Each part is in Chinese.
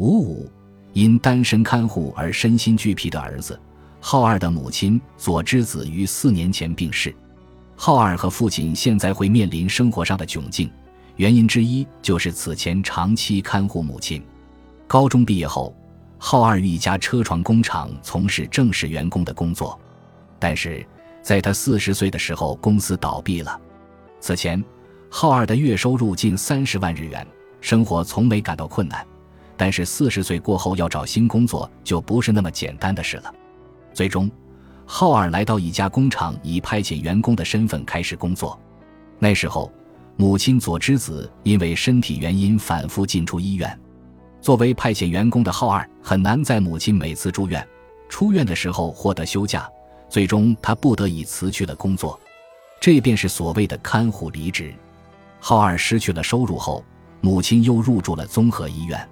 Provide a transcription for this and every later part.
五五，因单身看护而身心俱疲的儿子浩二的母亲佐之子于四年前病逝。浩二和父亲现在会面临生活上的窘境，原因之一就是此前长期看护母亲。高中毕业后，浩二于一家车床工厂从事正式员工的工作，但是在他四十岁的时候，公司倒闭了。此前，浩二的月收入近三十万日元，生活从没感到困难。但是四十岁过后要找新工作就不是那么简单的事了。最终，浩二来到一家工厂，以派遣员工的身份开始工作。那时候，母亲佐之子因为身体原因反复进出医院。作为派遣员工的浩二很难在母亲每次住院、出院的时候获得休假，最终他不得已辞去了工作。这便是所谓的看护离职。浩二失去了收入后，母亲又入住了综合医院。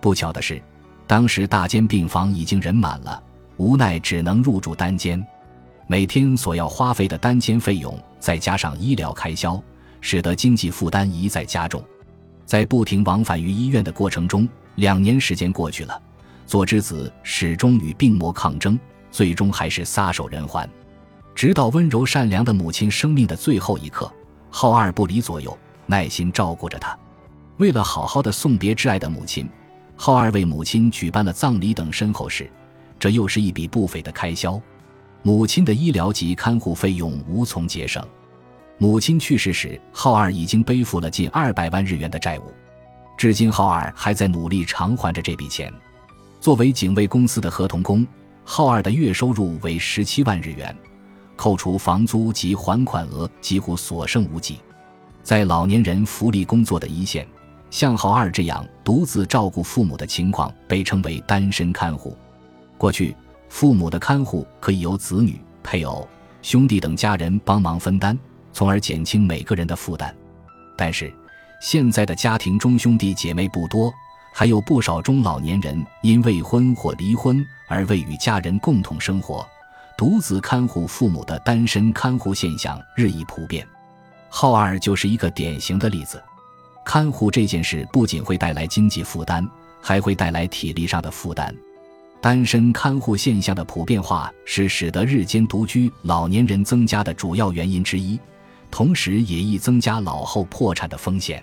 不巧的是，当时大间病房已经人满了，无奈只能入住单间。每天所要花费的单间费用，再加上医疗开销，使得经济负担一再加重。在不停往返于医院的过程中，两年时间过去了，佐之子始终与病魔抗争，最终还是撒手人寰。直到温柔善良的母亲生命的最后一刻，浩二不离左右，耐心照顾着她。为了好好的送别挚爱的母亲，浩二为母亲举办了葬礼等身后事，这又是一笔不菲的开销。母亲的医疗及看护费用无从节省。母亲去世时，浩二已经背负了近二百万日元的债务，至今浩二还在努力偿还着这笔钱。作为警卫公司的合同工，浩二的月收入为十七万日元。扣除房租及还款额，几乎所剩无几。在老年人福利工作的一线，像浩二这样独自照顾父母的情况被称为单身看护。过去，父母的看护可以由子女、配偶、兄弟等家人帮忙分担，从而减轻每个人的负担。但是，现在的家庭中兄弟姐妹不多，还有不少中老年人因未婚或离婚而未与家人共同生活。独自看护父母的单身看护现象日益普遍，浩二就是一个典型的例子。看护这件事不仅会带来经济负担，还会带来体力上的负担。单身看护现象的普遍化是使得日间独居老年人增加的主要原因之一，同时也易增加老后破产的风险。